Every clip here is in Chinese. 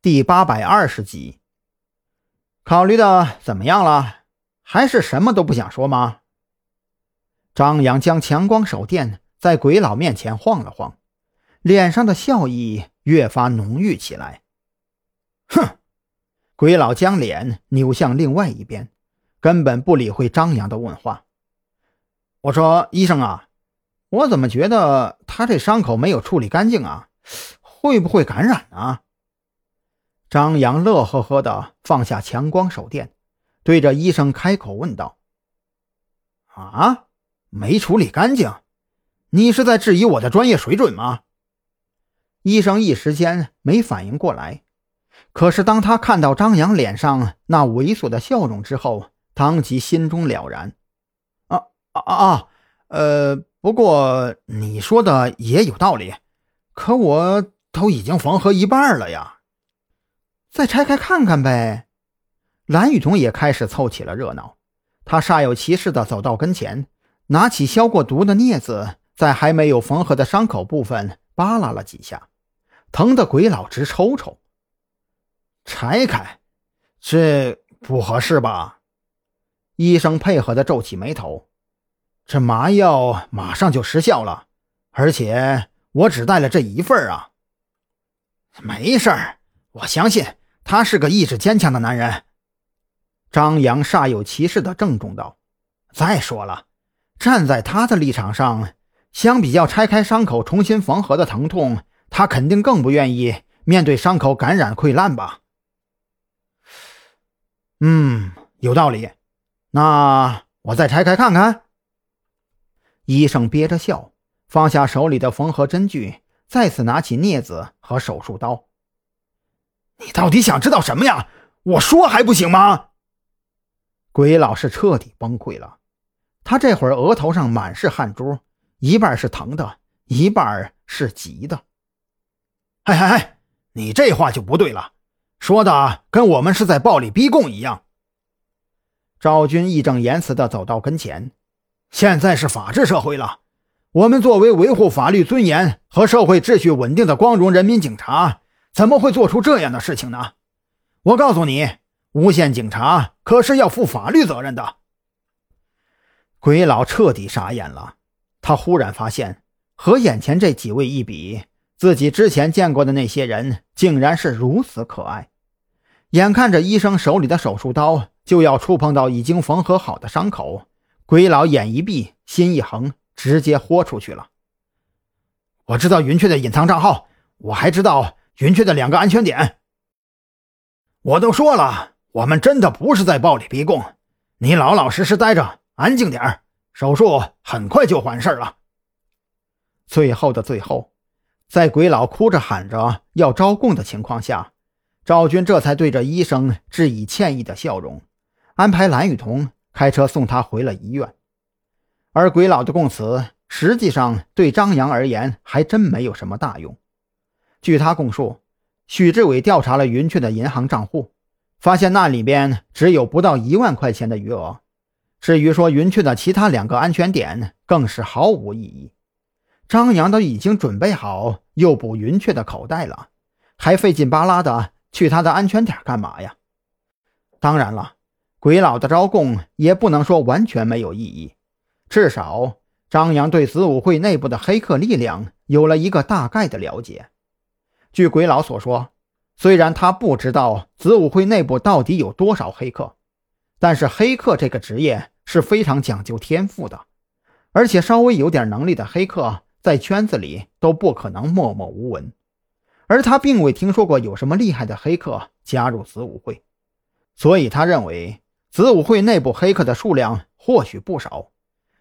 第八百二十集，考虑的怎么样了？还是什么都不想说吗？张扬将强光手电在鬼佬面前晃了晃，脸上的笑意越发浓郁起来。哼！鬼佬将脸扭向另外一边，根本不理会张扬的问话。我说：“医生啊，我怎么觉得他这伤口没有处理干净啊？会不会感染啊？”张扬乐呵呵地放下强光手电，对着医生开口问道：“啊，没处理干净？你是在质疑我的专业水准吗？”医生一时间没反应过来，可是当他看到张扬脸上那猥琐的笑容之后，当即心中了然：“啊啊啊！呃，不过你说的也有道理，可我都已经缝合一半了呀。”再拆开看看呗。蓝雨桐也开始凑起了热闹，他煞有其事地走到跟前，拿起消过毒的镊子，在还没有缝合的伤口部分扒拉了几下，疼得鬼佬直抽抽。拆开，这不合适吧？医生配合地皱起眉头。这麻药马上就失效了，而且我只带了这一份啊。没事儿，我相信。他是个意志坚强的男人，张扬煞有其事地郑重道：“再说了，站在他的立场上，相比较拆开伤口重新缝合的疼痛，他肯定更不愿意面对伤口感染溃烂吧？”嗯，有道理。那我再拆开看看。医生憋着笑，放下手里的缝合针具，再次拿起镊子和手术刀。你到底想知道什么呀？我说还不行吗？鬼老是彻底崩溃了，他这会儿额头上满是汗珠，一半是疼的，一半是急的。哎哎哎，你这话就不对了，说的跟我们是在暴力逼供一样。赵军义正言辞地走到跟前，现在是法治社会了，我们作为维护法律尊严和社会秩序稳定的光荣人民警察。怎么会做出这样的事情呢？我告诉你，诬陷警察可是要负法律责任的。鬼佬彻底傻眼了，他忽然发现，和眼前这几位一比，自己之前见过的那些人竟然是如此可爱。眼看着医生手里的手术刀就要触碰到已经缝合好的伤口，鬼佬眼一闭，心一横，直接豁出去了。我知道云雀的隐藏账号，我还知道。云雀的两个安全点，我都说了，我们真的不是在暴力逼供，你老老实实待着，安静点手术很快就完事了。最后的最后，在鬼佬哭着喊着要招供的情况下，赵军这才对着医生致以歉意的笑容，安排蓝雨桐开车送他回了医院。而鬼佬的供词，实际上对张扬而言还真没有什么大用。据他供述，许志伟调查了云雀的银行账户，发现那里边只有不到一万块钱的余额。至于说云雀的其他两个安全点，更是毫无意义。张扬都已经准备好诱捕云雀的口袋了，还费劲巴拉的去他的安全点干嘛呀？当然了，鬼佬的招供也不能说完全没有意义，至少张扬对子午会内部的黑客力量有了一个大概的了解。据鬼佬所说，虽然他不知道子午会内部到底有多少黑客，但是黑客这个职业是非常讲究天赋的，而且稍微有点能力的黑客在圈子里都不可能默默无闻。而他并未听说过有什么厉害的黑客加入子午会，所以他认为子午会内部黑客的数量或许不少，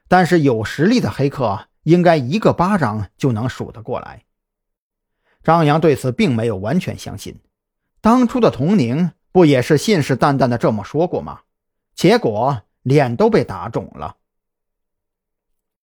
但是有实力的黑客应该一个巴掌就能数得过来。张扬对此并没有完全相信，当初的童宁不也是信誓旦旦的这么说过吗？结果脸都被打肿了。